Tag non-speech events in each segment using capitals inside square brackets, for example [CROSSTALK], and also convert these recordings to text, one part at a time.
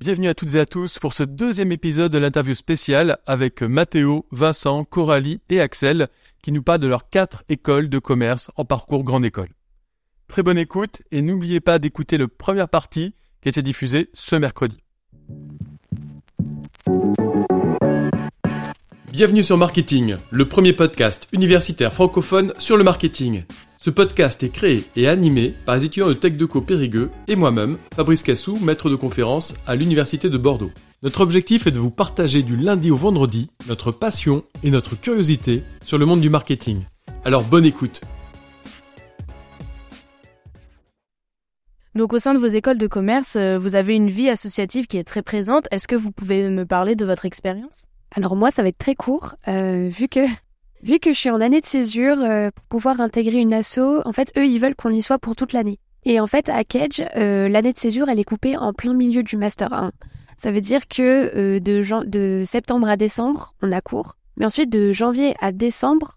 Bienvenue à toutes et à tous pour ce deuxième épisode de l'interview spéciale avec Mathéo, Vincent, Coralie et Axel qui nous parlent de leurs quatre écoles de commerce en parcours grande école. Très bonne écoute et n'oubliez pas d'écouter le première partie qui a été diffusée ce mercredi. Bienvenue sur Marketing, le premier podcast universitaire francophone sur le marketing. Ce podcast est créé et animé par les étudiants de TechDeco Périgueux et moi-même, Fabrice Cassou, maître de conférence à l'Université de Bordeaux. Notre objectif est de vous partager du lundi au vendredi notre passion et notre curiosité sur le monde du marketing. Alors bonne écoute Donc au sein de vos écoles de commerce, euh, vous avez une vie associative qui est très présente. Est-ce que vous pouvez me parler de votre expérience? Alors moi, ça va être très court, euh, vu que Vu que je suis en année de césure, euh, pour pouvoir intégrer une asso, en fait, eux, ils veulent qu'on y soit pour toute l'année. Et en fait, à Kedge, euh, l'année de césure, elle est coupée en plein milieu du Master 1. Ça veut dire que euh, de, de septembre à décembre, on a cours. Mais ensuite, de janvier à décembre,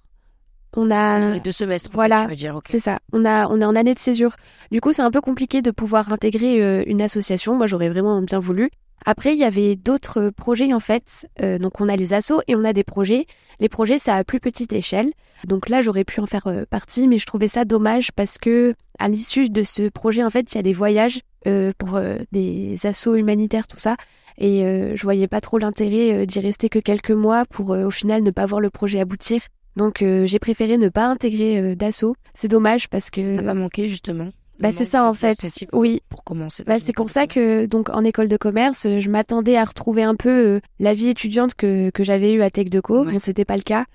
on a... Les deux semestres. Voilà, c'est ça. On, a, on est en année de césure. Du coup, c'est un peu compliqué de pouvoir intégrer une association. Moi, j'aurais vraiment bien voulu. Après, il y avait d'autres projets en fait. Euh, donc on a les assos et on a des projets. Les projets, c'est à plus petite échelle. Donc là, j'aurais pu en faire euh, partie, mais je trouvais ça dommage parce que à l'issue de ce projet, en fait, il y a des voyages euh, pour des assos humanitaires, tout ça. Et je voyais pas trop l'intérêt d'y rester que quelques mois pour au final ne pas voir le projet aboutir. Donc j'ai préféré ne pas intégrer d'assaut. C'est dommage parce que... Ça n'a pas manqué justement bah, c'est ça en fait. Oui. Pour commencer. Bah, c'est pour ça que donc en école de commerce, je m'attendais à retrouver un peu euh, la vie étudiante que, que j'avais eue à Tech Deco. Ouais. Bon, c'était pas le cas.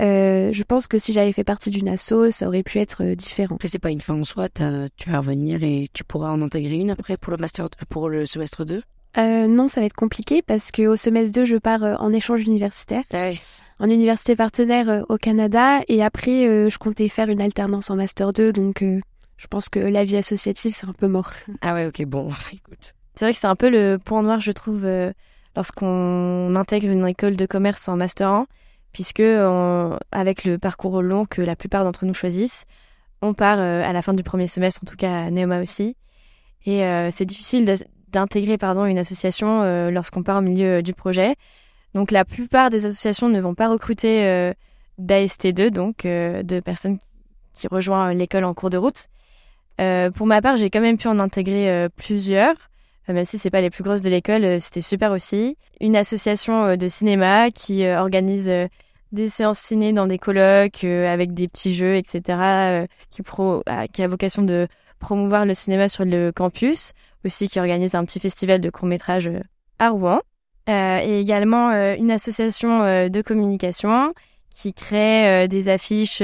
Euh, je pense que si j'avais fait partie d'une asso, ça aurait pu être euh, différent. Après, c'est pas une fin en soi. Tu vas revenir et tu pourras en intégrer une après pour le master, pour le semestre 2 euh, Non, ça va être compliqué parce que au semestre 2, je pars en échange universitaire. Ouais. En université partenaire au Canada et après, je comptais faire une alternance en master 2, donc je pense que la vie associative, c'est un peu mort. [LAUGHS] Ah ouais, ok, bon, [LAUGHS] écoute. C'est vrai que c'est un peu le point noir, je trouve, euh, lorsqu'on intègre une école de commerce en Master 1, puisque avec le parcours long que la plupart d'entre nous choisissent, on part euh, à la fin du premier semestre, en tout cas à Neoma aussi. Et euh, c'est difficile d'intégrer pardon une association lorsqu'on part au milieu du projet. Donc la plupart des associations ne vont pas recruter d'AST2, donc de personnes qui rejoignent l'école en cours de route. Euh, pour ma part, j'ai quand même pu en intégrer euh, plusieurs, euh, même si c'est pas les plus grosses de l'école, c'était super aussi. Une association de cinéma qui organise des séances ciné dans des colloques avec des petits jeux, etc., qui, pro, qui a vocation de promouvoir le cinéma sur le campus, aussi qui organise un petit festival de court métrage à Rouen, et également une association de communication qui crée des affiches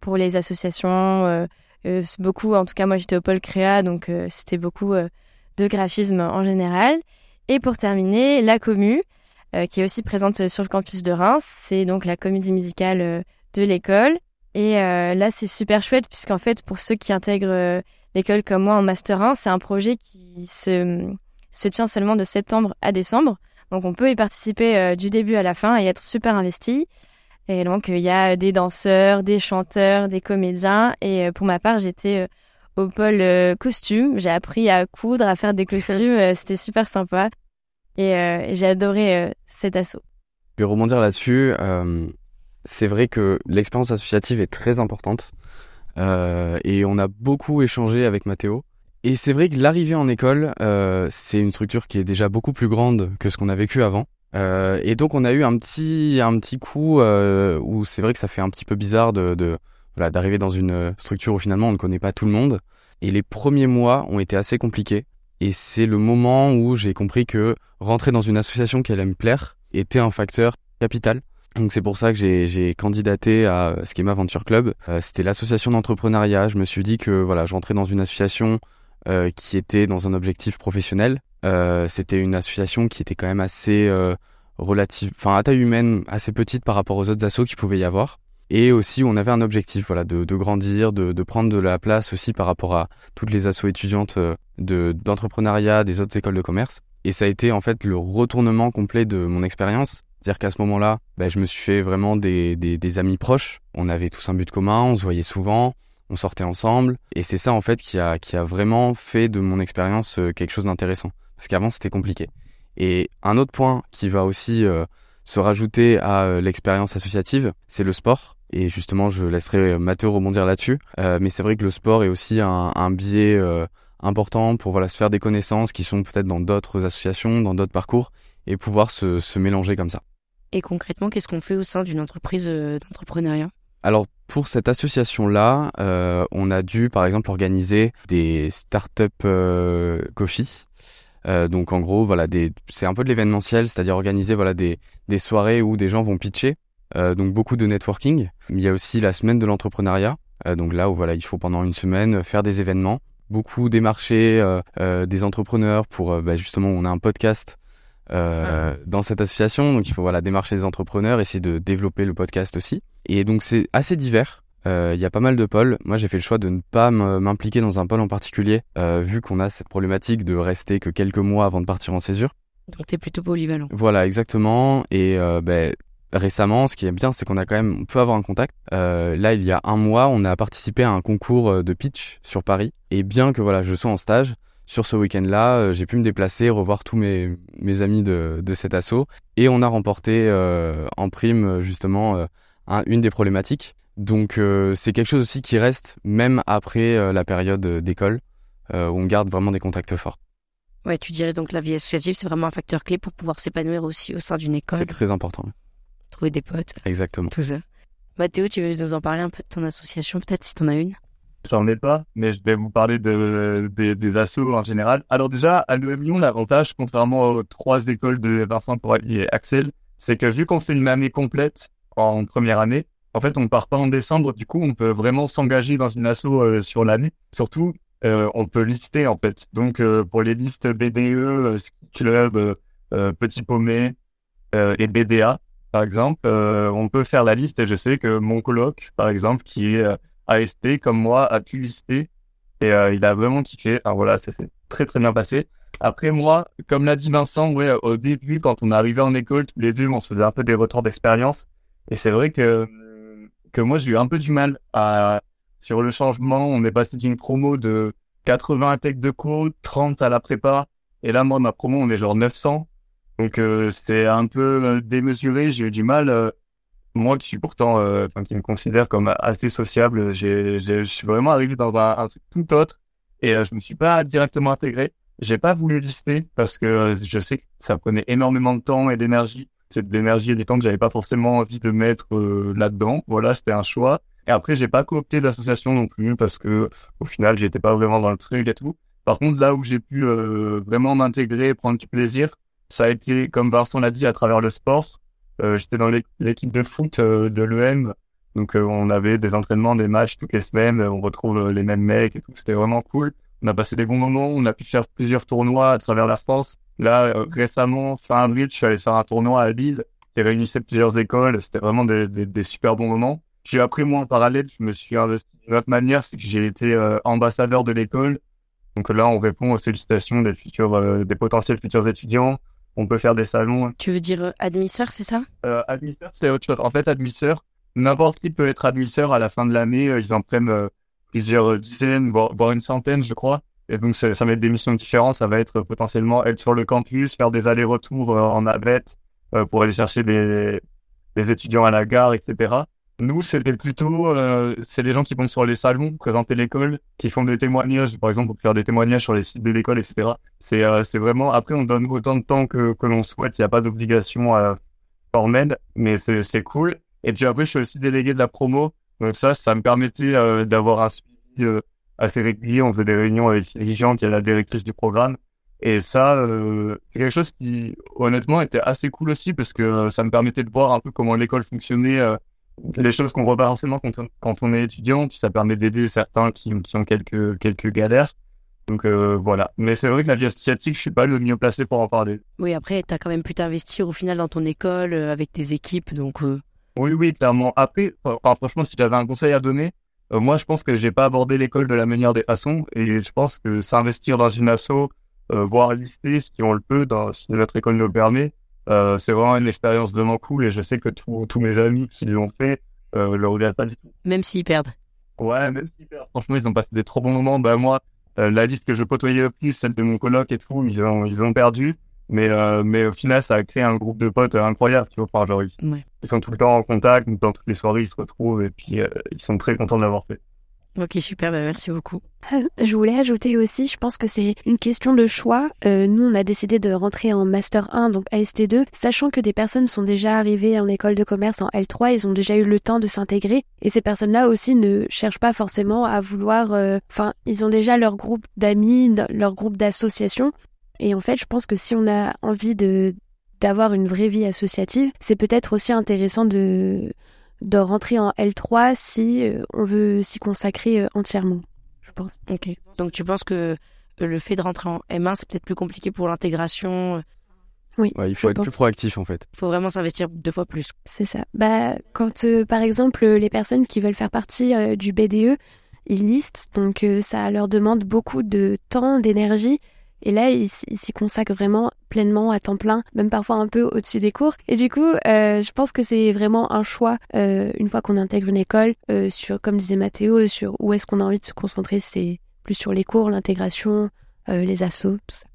pour les associations euh, beaucoup, en tout cas moi j'étais au pôle créa, donc euh, c'était beaucoup euh, de graphisme en général. Et pour terminer, la Commu, qui est aussi présente sur le campus de Reims, c'est donc la comédie musicale de l'école. Et là c'est super chouette puisqu'en fait pour ceux qui intègrent l'école comme moi en Master 1, c'est un projet qui se, se tient seulement de septembre à décembre. Donc on peut y participer du début à la fin et être super investi. Et donc, il y a des danseurs, des chanteurs, des comédiens. Et euh, pour ma part, j'étais euh, au pôle euh, costume. J'ai appris à coudre, à faire des [LAUGHS] costumes. C'était super sympa. Et j'ai adoré cet assaut. Je vais rebondir là-dessus. c'est vrai que l'expérience associative est très importante. et on a beaucoup échangé avec Mathéo. Et c'est vrai que l'arrivée en école, c'est une structure qui est déjà beaucoup plus grande que ce qu'on a vécu avant. Euh, et donc on a eu un petit un petit coup euh, où c'est vrai que ça fait un petit peu bizarre de, voilà d'arriver dans une structure où finalement on ne connaît pas tout le monde. Et les premiers mois ont été assez compliqués. Et c'est le moment où j'ai compris que rentrer dans une association qui allait me plaire était un facteur capital. Donc c'est pour ça que j'ai candidaté à Schema Venture Club. Euh, C'était l'association d'entrepreneuriat. Je me suis dit que voilà, j'entrais dans une association qui était dans un objectif professionnel. Euh, c'était une association qui était quand même assez euh, relative, enfin à taille humaine, assez petite par rapport aux autres assos qui pouvaient y avoir. Et aussi, on avait un objectif, voilà, de, grandir, de, prendre de la place aussi par rapport à toutes les assos étudiantes de d'entrepreneuriat des autres écoles de commerce. Et ça a été en fait le retournement complet de mon expérience. C'est-à-dire qu'à ce moment-là, ben, je me suis fait vraiment des, amis proches. On avait tous un but commun, on se voyait souvent on sortait ensemble et c'est ça en fait qui a vraiment fait de mon expérience euh, quelque chose d'intéressant parce qu'avant c'était compliqué. Et un autre point qui va aussi se rajouter à l'expérience associative, c'est le sport. Et justement, je laisserai Mathéo rebondir là-dessus. mais c'est vrai que le sport est aussi un, un biais important pour voilà se faire des connaissances qui sont peut-être dans d'autres associations, dans d'autres parcours, et pouvoir se, se mélanger comme ça. Et concrètement, qu'est-ce qu'on fait au sein d'une entreprise d'entrepreneuriat? Alors pour cette association-là, euh, on a dû par exemple organiser des start-up euh, coffee. Euh, donc en gros, voilà, c'est un peu de l'événementiel, c'est-à-dire organiser voilà des, des soirées où des gens vont pitcher. Euh, donc beaucoup de networking. Il y a aussi la semaine de l'entrepreneuriat. Euh, donc là où voilà, il faut pendant une semaine faire des événements, beaucoup démarcher des entrepreneurs pour bah, justement, on a un podcast euh, dans cette association. Donc il faut voilà démarcher les entrepreneurs, essayer de développer le podcast aussi. Et donc c'est assez divers. Euh, il y a pas mal de pôles. Moi, j'ai fait le choix de ne pas m'impliquer dans un pôle en particulier, euh, vu qu'on a cette problématique de rester que quelques mois avant de partir en césure. Donc, t'es plutôt polyvalent. Voilà, exactement. Et euh, ben, récemment, ce qui est bien, c'est qu'on a quand même, on peut avoir un contact. Euh, là, il y a un mois, on a participé à un concours de pitch sur Paris. Et bien que voilà, je sois en stage, sur ce week-end-là, euh, j'ai pu me déplacer, revoir tous mes, mes amis de, de cet assaut. Et on a remporté euh, en prime justement euh, une des problématiques. Donc c'est quelque chose aussi qui reste même après la période d'école, où on garde vraiment des contacts forts. Ouais, tu dirais donc la vie associative, c'est vraiment un facteur clé pour pouvoir s'épanouir aussi au sein d'une école. C'est très important. Trouver des potes. Exactement. Tout ça. Mathéo, tu veux nous en parler un peu de ton association, peut-être si tu en as une? J'en ai pas, mais je vais vous parler de, des assos en général. Alors déjà, à l'UM Lyon, l'avantage, contrairement aux trois écoles de Vincent Porali et Axel, c'est que vu qu'on fait une année complète en première année, en fait, on ne part pas en décembre. Du coup, on peut vraiment s'engager dans une asso euh, sur l'année. Surtout, euh, on peut lister en fait. Donc, euh, pour les listes BDE, Ski Club, Petit Paumé et BDA, par exemple, on peut faire la liste. Et je sais que mon coloc, par exemple, qui est AST comme moi a pu lister et il a vraiment kiffé. Enfin voilà, ça s'est très très bien passé. Après moi, comme l'a dit Vincent, ouais, au début quand on arrivé en école tous les deux, on se faisait un peu des retours d'expérience et c'est vrai que que moi j'ai eu un peu du mal à sur le changement. On est passé d'une promo de 80 tech de code, 30 à la prépa et là moi ma promo on est genre 900 donc euh, c'est un peu euh, démesuré. J'ai eu du mal moi qui suis pourtant, euh, enfin, qui me considère comme assez sociable, je suis vraiment arrivé dans un, truc tout autre et euh, je me suis pas directement intégré. J'ai pas voulu lister parce que euh, je sais que ça prenait énormément de temps et d'énergie. C'est de l'énergie et du temps que j'avais pas forcément envie de mettre là-dedans. Voilà, c'était un choix. Et après, j'ai pas coopté l'association non plus parce que au final, j'étais pas vraiment dans le truc et tout. Par contre, là où j'ai pu vraiment m'intégrer, prendre du plaisir, ça a été, comme Vincent l'a dit, à travers le sport. Euh, j'étais dans l'équipe de foot euh, de l'EM. Donc euh, on avait des entraînements, des matchs toutes les semaines, on retrouve les mêmes mecs et tout, c'était vraiment cool. On a passé des bons moments, on a pu faire plusieurs tournois à travers la France. Là, récemment, fin avril, je suis allé faire un tournoi à Lille qui réunissait plusieurs écoles. C'était vraiment des, des, des, super bons moments. J'ai appris moi en parallèle, je me suis investi d'une autre manière, c'est que j'ai été ambassadeur de l'école. Donc là, on répond aux sollicitations des futurs, des potentiels futurs étudiants on peut faire des salons. Tu veux dire euh, admisseur, c'est ça? Euh, Admisseur, c'est autre chose. En fait, admisseur, n'importe qui peut être admisseur à la fin de l'année. Euh, ils en prennent euh, plusieurs dizaines, voire, une centaine, je crois. Et donc, ça, ça va être des missions différentes. Ça va être potentiellement être sur le campus, faire des allers-retours en navette pour aller chercher des, des étudiants à la gare, etc. Nous, c'était plutôt, euh, c'est les gens qui vont sur les salons, présenter l'école, qui font des témoignages, par exemple, pour faire des témoignages sur les sites de l'école, etc. C'est, euh, vraiment, après, on donne autant de temps que, que l'on souhaite, il n'y a pas d'obligation euh, formelle, mais c'est cool. Et puis après, je suis aussi délégué de la promo, donc ça, ça me permettait euh, d'avoir un suivi euh, assez régulier. On faisait des réunions avec gens qui est la directrice du programme. Et ça, c'est quelque chose qui, honnêtement, était assez cool aussi, parce que ça me permettait de voir un peu comment l'école fonctionnait les choses qu'on voit pas forcément quand on, quand on est étudiant, puis ça permet d'aider certains qui, ont quelques, quelques galères. Donc euh, voilà. Mais c'est vrai que la vie associative, je suis pas le mieux placé pour en parler. Oui, après, tu as quand même pu t'investir au final dans ton école, euh, avec tes équipes, donc... Oui, oui, clairement. Après, enfin, franchement, si j'avais un conseil à donner, euh, moi, je pense que j'ai pas abordé l'école de la manière des façons, et je pense que s'investir dans une asso, euh, voire lister, si on le peut, dans, si notre école nous le permet, euh, c'est vraiment une expérience vraiment cool et je sais que tous mes amis qui l'ont fait euh, le regrettent pas du tout. Même s'ils perdent. Ouais, même s'ils perdent. Franchement, ils ont passé des trop bons moments. Bah moi, la liste que je côtoyais le plus, celle de mon coloc et tout, ils ont, ils ont perdu. Mais, euh, mais au final, ça a créé un groupe de potes incroyable, tu vois. Enfin, genre, ils, Ouais. ils sont tout le temps en contact, dans toutes les soirées, ils se retrouvent et puis euh, ils sont très contents de l'avoir fait. Ok, super, bah merci beaucoup. Euh, Je voulais ajouter aussi, je pense que c'est une question de choix. Euh, nous, on a décidé de rentrer en Master 1, donc AST2, sachant que des personnes sont déjà arrivées en école de commerce en L3, ils ont déjà eu le temps de s'intégrer. Et ces personnes-là aussi ne cherchent pas forcément à vouloir... euh, Enfin, ils ont déjà leur groupe d'amis, leur groupe d'associations. Et en fait, je pense que si on a envie de d'avoir une vraie vie associative, c'est peut-être aussi intéressant de de rentrer en L3 si euh, on veut s'y consacrer euh, entièrement, je pense. Ok. Donc tu penses que euh, le fait de rentrer en M1, c'est peut-être plus compliqué pour l'intégration. Oui, Ouais, il faut je être pense. plus proactif en fait. Il faut vraiment s'investir deux fois plus. C'est ça. Bah, quand euh, par exemple les personnes qui veulent faire partie euh, du BDE, ils listent, donc euh, ça leur demande beaucoup de temps, d'énergie. Et là, ils s'y consacrent vraiment pleinement à temps plein, même parfois un peu au-dessus des cours. Et du coup, euh, je pense que c'est vraiment un choix, euh, une fois qu'on intègre une école, euh, sur, comme disait Mathéo, sur où est-ce qu'on a envie de se concentrer. C'est plus sur les cours, l'intégration, les assos, tout ça.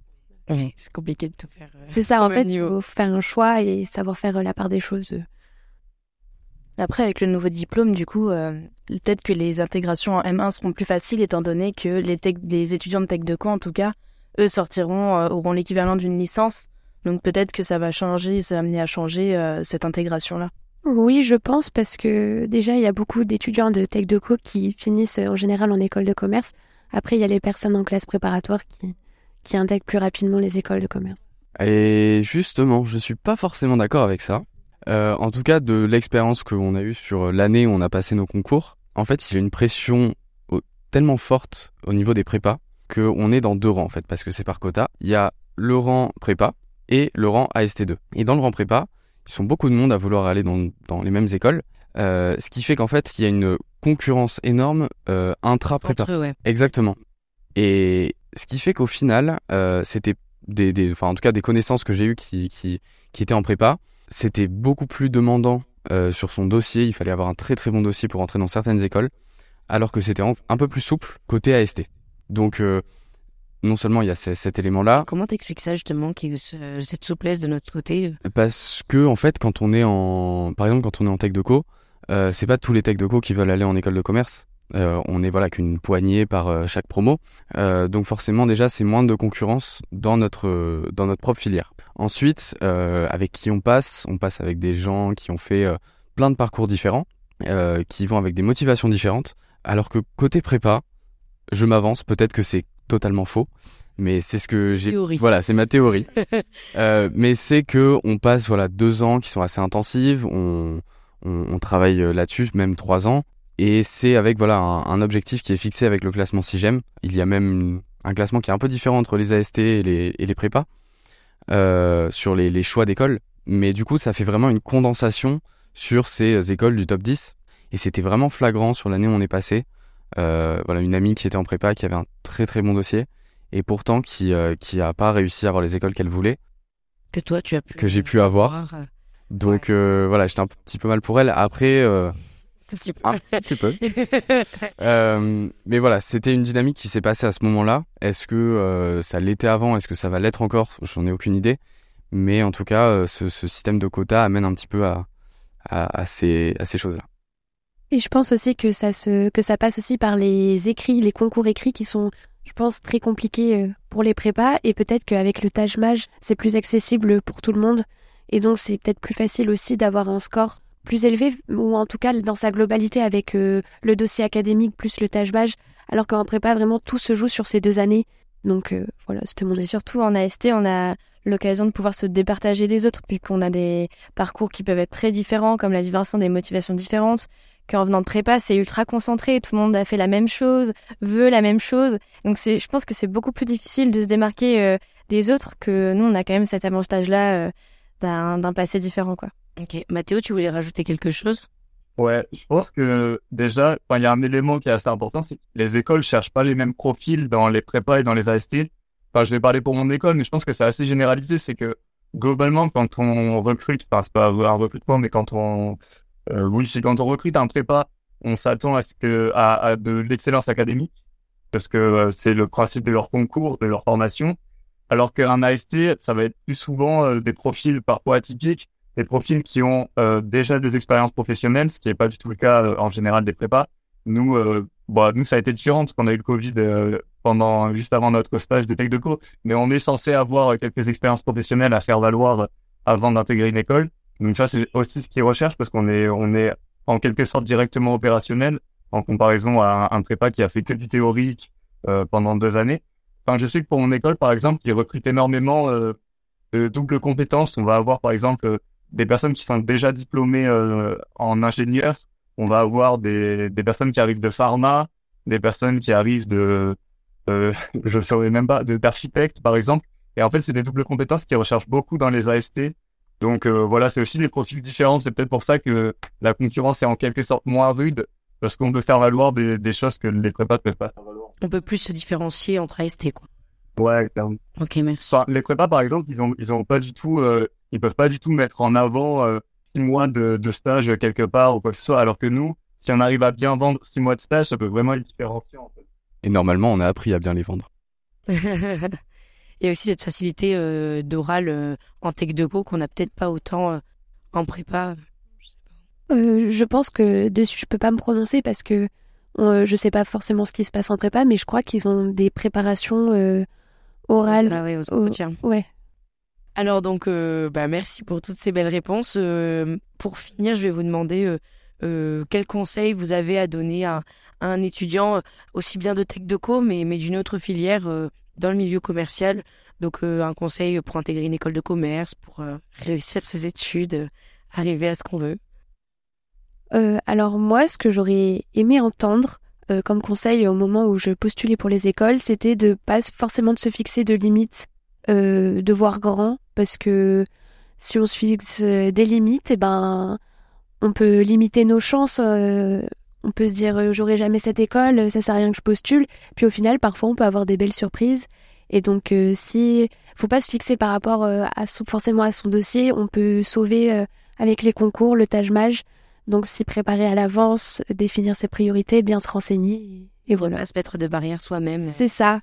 Ouais, c'est compliqué de tout faire. C'est ça, en fait, il faut faire un choix et savoir faire la part des choses. Après, avec le nouveau diplôme, du coup, euh, peut-être que les intégrations en M1 seront plus faciles étant donné que les, tech- les étudiants de Tech de Co, en tout cas, eux sortiront, euh, auront l'équivalent d'une licence. Donc peut-être que ça va changer, ça va amener à changer euh, cette intégration-là. Oui, je pense parce que déjà, il y a beaucoup d'étudiants de Tech de Co qui finissent euh, en général en école de commerce. Après, il y a les personnes en classe préparatoire qui, qui intègrent plus rapidement les écoles de commerce. Et justement, je suis pas forcément d'accord avec ça. Euh, en tout cas, de l'expérience qu'on a eue sur l'année où on a passé nos concours, en fait, il y a une pression tellement forte au niveau des prépas qu'on est dans deux rangs en fait, parce que c'est par quota. Il y a le rang prépa et le rang AST2. Et dans le rang prépa, ils sont beaucoup de monde à vouloir aller dans, dans les mêmes écoles, euh, ce qui fait qu'en fait, il y a une concurrence énorme euh, intra-prépa. Ouais. Exactement. Et ce qui fait qu'au final, euh, c'était des, des, enfin en tout cas des connaissances que j'ai eues qui, qui, qui étaient en prépa, c'était beaucoup plus demandant euh, sur son dossier. Il fallait avoir un très très bon dossier pour entrer dans certaines écoles, alors que c'était un peu plus souple côté AST. Donc euh, non seulement il y a ce- cet élément-là, Comment t'expliques ça justement, qu'il y ait ce- cette souplesse de notre côté euh, parce que en fait quand on est en, par exemple quand on est en tech de co, euh, c'est pas tous les tech de co qui veulent aller en école de commerce. Euh, on est voilà qu'une poignée par euh, chaque promo, donc forcément déjà c'est moins de concurrence dans notre dans notre propre filière. Ensuite, avec qui on passe, on passe avec des gens qui ont fait plein de parcours différents, qui vont avec des motivations différentes, alors que côté prépa, je m'avance, peut-être que c'est totalement faux, mais c'est ce que j'ai. Théorie. Voilà, c'est ma théorie. [LAUGHS] Euh, mais c'est que on passe voilà deux ans qui sont assez intensives, on, on, on travaille euh, là-dessus, même trois ans, et c'est avec voilà un, un objectif qui est fixé avec le classement SIGEM. Il y a même un classement qui est un peu différent entre les AST et les, et les prépas euh, sur les, les choix d'écoles, mais du coup ça fait vraiment une condensation sur ces écoles du top 10, et c'était vraiment flagrant sur l'année où on est passé. Euh, voilà une amie qui était en prépa, qui avait un très très bon dossier, et pourtant qui euh, qui a pas réussi à avoir les écoles qu'elle voulait. que toi tu as pu Que j'ai pu avoir. euh, Donc voilà, j'étais un petit peu mal pour elle. Après, euh, [LAUGHS] c'est un petit peu. [LAUGHS] Euh, mais voilà, c'était une dynamique qui s'est passée à ce moment-là. Est-ce que euh, ça l'était avant? Est-ce que ça va l'être encore? J'en ai aucune idée. Mais en tout cas, euh, ce, ce système de quotas amène un petit peu à, à, à ces, à ces choses-là. Et je pense aussi que ça se que ça passe aussi par les écrits, les concours écrits qui sont, je pense, très compliqués euh, pour les prépas. Et peut-être qu'avec le Taj Maj, c'est plus accessible pour tout le monde. Et donc c'est peut-être plus facile aussi d'avoir un score plus élevé, ou en tout cas dans sa globalité avec euh, le dossier académique plus le Taj Maj, alors qu'en prépa, vraiment tout se joue sur ces deux années. Donc euh, voilà, c'était mon Et surtout en AST, on a l'occasion de pouvoir se départager des autres, puisqu'on a des parcours qui peuvent être très différents, comme l'a dit Vincent, des motivations différentes. Qu'en venant de prépa, c'est ultra concentré, tout le monde a fait la même chose, veut la même chose. Donc c'est, je pense que c'est beaucoup plus difficile de se démarquer euh, des autres que nous, on a quand même cet avantage-là euh, d'un, d'un passé différent, quoi. Ok, Mathéo, tu voulais rajouter quelque chose? Ouais, je pense que déjà, il y a un élément qui est assez important, c'est que les écoles cherchent pas les mêmes profils dans les prépas et dans les AST. Enfin, je vais parler pour mon école, mais je pense que c'est assez généralisé. C'est que globalement, quand on recrute, enfin, c'est pas un recrutement, mais quand on, oui, c'est quand on recrute un prépa, on s'attend à ce que, à, à de l'excellence académique. parce que euh, c'est le principe de leur concours, de leur formation. Alors qu'un AST, ça va être plus souvent euh, des profils parfois atypiques, des profils qui ont euh, déjà des expériences professionnelles, ce qui n'est pas du tout le cas en général des prépas. Nous, bon, nous ça a été différent parce qu'on a eu le Covid pendant juste avant notre stage de tech de co, mais on est censé avoir quelques expériences professionnelles à faire valoir avant d'intégrer une école. Donc ça, c'est aussi ce qu'ils recherchent parce qu'on est, on est en quelque sorte directement opérationnel en comparaison à un, prépa qui a fait que du théorique euh, pendant deux années. Enfin, je sais que pour mon école, par exemple, ils recrutent énormément euh, de doubles compétences. On va avoir, par exemple, des personnes qui sont déjà diplômées euh, en ingénieur. On va avoir des, des personnes qui arrivent de pharma, des personnes qui arrivent de, euh, [LAUGHS] je saurais même pas, d'architectes, par exemple. Et en fait, c'est des doubles compétences qui recherchent beaucoup dans les AST. Donc euh, voilà, c'est aussi des profils différents. C'est peut-être pour ça que la concurrence est en quelque sorte moins rude parce qu'on peut faire valoir des, des choses que les prépas ne peuvent pas faire valoir. On peut plus se différencier entre AST, quoi. Ouais, clairement. Ok, merci. les prépas, par exemple, ils ont, ils ont pas du tout, euh, ils peuvent pas du tout mettre en avant euh, six mois de, de, stage quelque part ou quoi que ce soit, alors que nous, si on arrive à bien vendre six mois de stage, ça peut vraiment les différencier, en fait. Et normalement, on a appris à bien les vendre. [LAUGHS] Il y a aussi cette facilité euh, d'oral euh, en tech de go qu'on n'a peut-être pas autant euh, en prépa. Je, pense que dessus, je peux pas me prononcer parce que je sais pas forcément ce qui se passe en prépa, mais je crois qu'ils ont des préparations orales. Ah ouais, aux entretiens. ouais. Alors donc, bah, merci pour toutes ces belles réponses. pour finir, je vais vous demander quels conseils vous avez à donner à, un étudiant aussi bien de tech de co, mais, mais d'une autre filière dans le milieu commercial. Donc euh, un conseil pour intégrer une école de commerce, pour euh, réussir ses études, euh, arriver à ce qu'on veut. alors moi, ce que j'aurais aimé entendre comme conseil au moment où je postulais pour les écoles, c'était de pas forcément de se fixer de limites, de voir grand, parce que si on se fixe des limites, eh ben on peut limiter nos chances on peut se dire euh, j'aurai jamais cette école, ça sert à rien que je postule. Puis au final, parfois, on peut avoir des belles surprises. Et donc, euh, si faut pas se fixer par rapport euh, à forcément à son dossier, on peut sauver avec les concours, le Taj Mage. Donc, s'y préparer à l'avance, définir ses priorités, bien se renseigner. Et, voilà. Pas se mettre de barrières soi-même. C'est ça.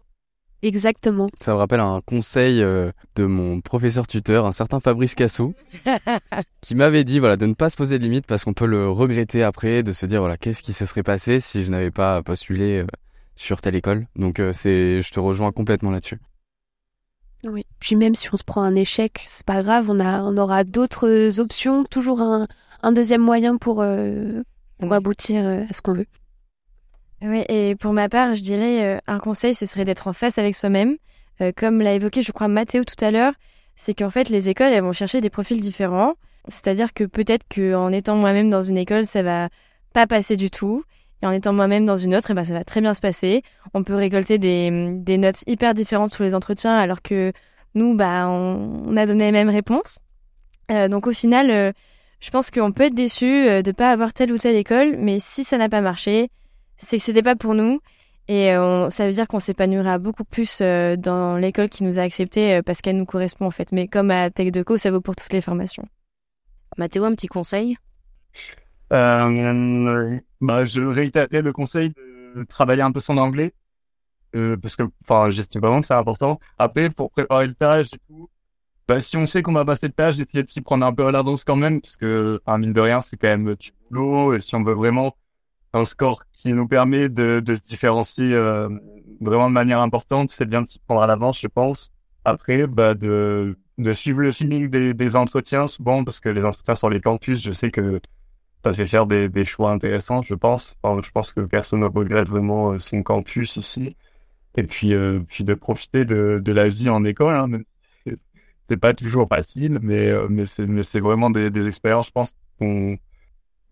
Exactement. Ça me rappelle un conseil euh, de mon professeur tuteur, un certain Fabrice Cassou, [LAUGHS] qui m'avait dit voilà de ne pas se poser de limites parce qu'on peut le regretter après, de se dire voilà qu'est-ce qui se serait passé si je n'avais pas postulé euh, sur telle école. Donc euh, c'est, je te rejoins complètement là-dessus. Oui. Puis même si on se prend un échec, c'est pas grave, on a, on aura d'autres options, toujours un, un deuxième moyen pour, pour aboutir à ce qu'on veut. Oui, et pour ma part, je dirais euh, un conseil, ce serait d'être en face avec soi-même. Euh, comme l'a évoqué, je crois, Mathéo tout à l'heure, c'est qu'en fait, les écoles, elles vont chercher des profils différents. C'est-à-dire que peut-être qu'en étant moi-même dans une école, ça va pas passer du tout. Et en étant moi-même dans une autre, eh ben, ça va très bien se passer. On peut récolter des, des notes hyper différentes sur les entretiens, alors que nous, bah, on, a donné les mêmes réponses. Euh, donc au final, je pense qu'on peut être déçu de ne pas avoir telle ou telle école, mais si ça n'a pas marché, c'est que c'était pas pour nous. Et euh, ça veut dire qu'on s'épanouira beaucoup plus euh, dans l'école qui nous a acceptés euh, parce qu'elle nous correspond en fait. Mais comme à Tech Deco, ça vaut pour toutes les formations. Mathéo, un petit conseil? Bah, Je réitérerai le conseil de travailler un peu son anglais. parce que j'estime vraiment que c'est important. Après, pour préparer le tâche et tout, bah, si on sait qu'on va passer le tâche, d'essayer de s'y prendre un peu à l'avance quand même, parce que, mine de rien, c'est quand même du boulot. Et si on veut vraiment un score qui nous permet de, de se différencier euh, vraiment de manière importante. C'est bien de s'y prendre à l'avance, je pense. Après, bah, de, de suivre le feeling des, des entretiens souvent, parce que les entretiens sur les campus, je sais que ça fait faire des, des choix intéressants, je pense. je pense que personne ne regrette vraiment euh, son campus ici. Et puis, euh, puis de profiter de, de la vie en école. Hein. C'est pas toujours facile, mais, mais c'est vraiment des, des expériences, je pense,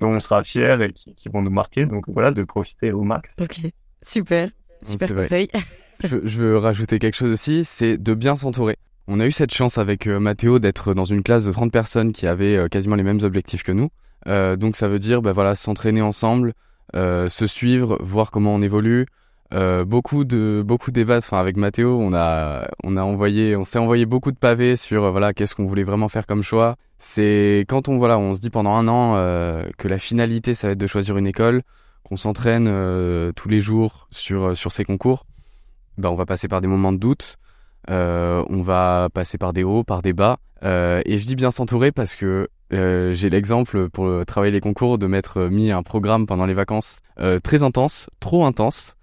dont on sera fier et qui, vont nous marquer. Donc voilà, de profiter au max. Ok, super, super conseil. [LAUGHS] je, veux rajouter quelque chose aussi, c'est de bien s'entourer. On a eu cette chance avec euh, Mathéo d'être dans une classe de 30 personnes qui avaient euh, quasiment les mêmes objectifs que nous. Euh, donc ça veut dire bah, voilà, s'entraîner ensemble, se suivre, voir comment on évolue, euh, beaucoup de beaucoup débats. Enfin, avec Mathéo, on a on a envoyé, on s'est envoyé beaucoup de pavés sur euh, voilà qu'est-ce qu'on voulait vraiment faire comme choix. C'est quand on voilà, on se dit pendant un an euh, que la finalité ça va être de choisir une école, qu'on s'entraîne tous les jours sur sur ces concours, bah, on va passer par des moments de doute, on va passer par des hauts, par des bas. et je dis bien s'entourer parce que j'ai l'exemple pour travailler les concours de m'être mis un programme pendant les vacances très intense, trop intense,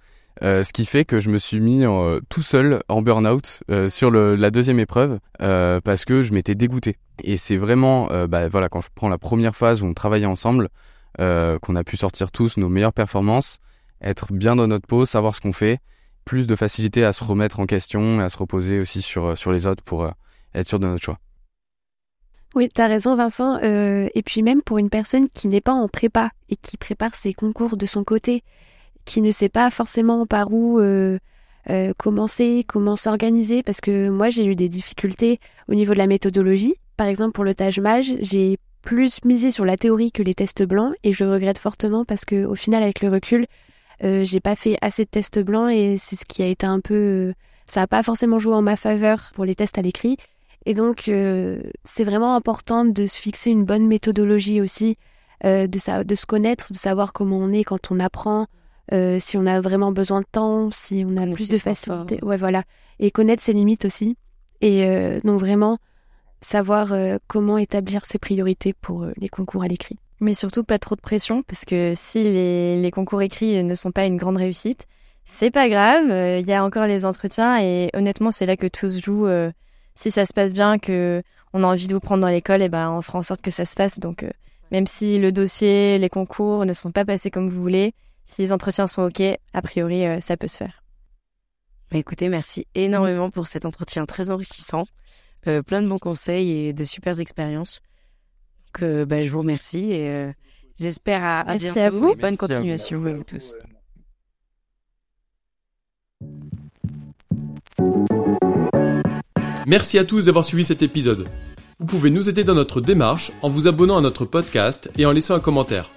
euh, ce qui fait que je me suis mis euh, tout seul en burn-out euh, sur la deuxième épreuve parce que je m'étais dégoûté. Et c'est vraiment, bah, voilà, quand je prends la première phase où on travaillait ensemble, qu'on a pu sortir tous nos meilleures performances, être bien dans notre peau, savoir ce qu'on fait, plus de facilité à se remettre en question et à se reposer aussi sur, sur les autres pour être sûr de notre choix. Oui, tu as raison Vincent. et puis même pour une personne qui n'est pas en prépa et qui prépare ses concours de son côté, qui ne sait pas forcément par où euh, euh, commencer, comment s'organiser, parce que moi j'ai eu des difficultés au niveau de la méthodologie. Par exemple pour le Taj Mage, j'ai plus misé sur la théorie que les tests blancs et je le regrette fortement parce que au final avec le recul, euh, j'ai pas fait assez de tests blancs et c'est ce qui a été un peu, ça a pas forcément joué en ma faveur pour les tests à l'écrit. Et donc c'est vraiment important de se fixer une bonne méthodologie aussi, de se connaître, de savoir comment on est quand on apprend, euh, si on a vraiment besoin de temps, si on a plus de facilité. Ouais, voilà. Et connaître ses limites aussi. Et euh, donc vraiment savoir euh, comment établir ses priorités pour les concours à l'écrit. Mais surtout pas trop de pression, parce que si les, les concours écrits ne sont pas une grande réussite, c'est pas grave. Il y a encore les entretiens et honnêtement, c'est là que tout se joue. si ça se passe bien, que on a envie de vous prendre dans l'école, et eh ben on fera en sorte que ça se fasse. Donc même si le dossier, les concours ne sont pas passés comme vous voulez, si les entretiens sont OK, a priori, euh, ça peut se faire. Bah, écoutez, merci énormément pour cet entretien très enrichissant. Euh, plein de bons conseils et de super expériences. Que bah, je vous remercie et euh, j'espère à, à bientôt. À vous. bonne continuation à vous tous. Merci à tous d'avoir suivi cet épisode. Vous pouvez nous aider dans notre démarche en vous abonnant à notre podcast et en laissant un commentaire.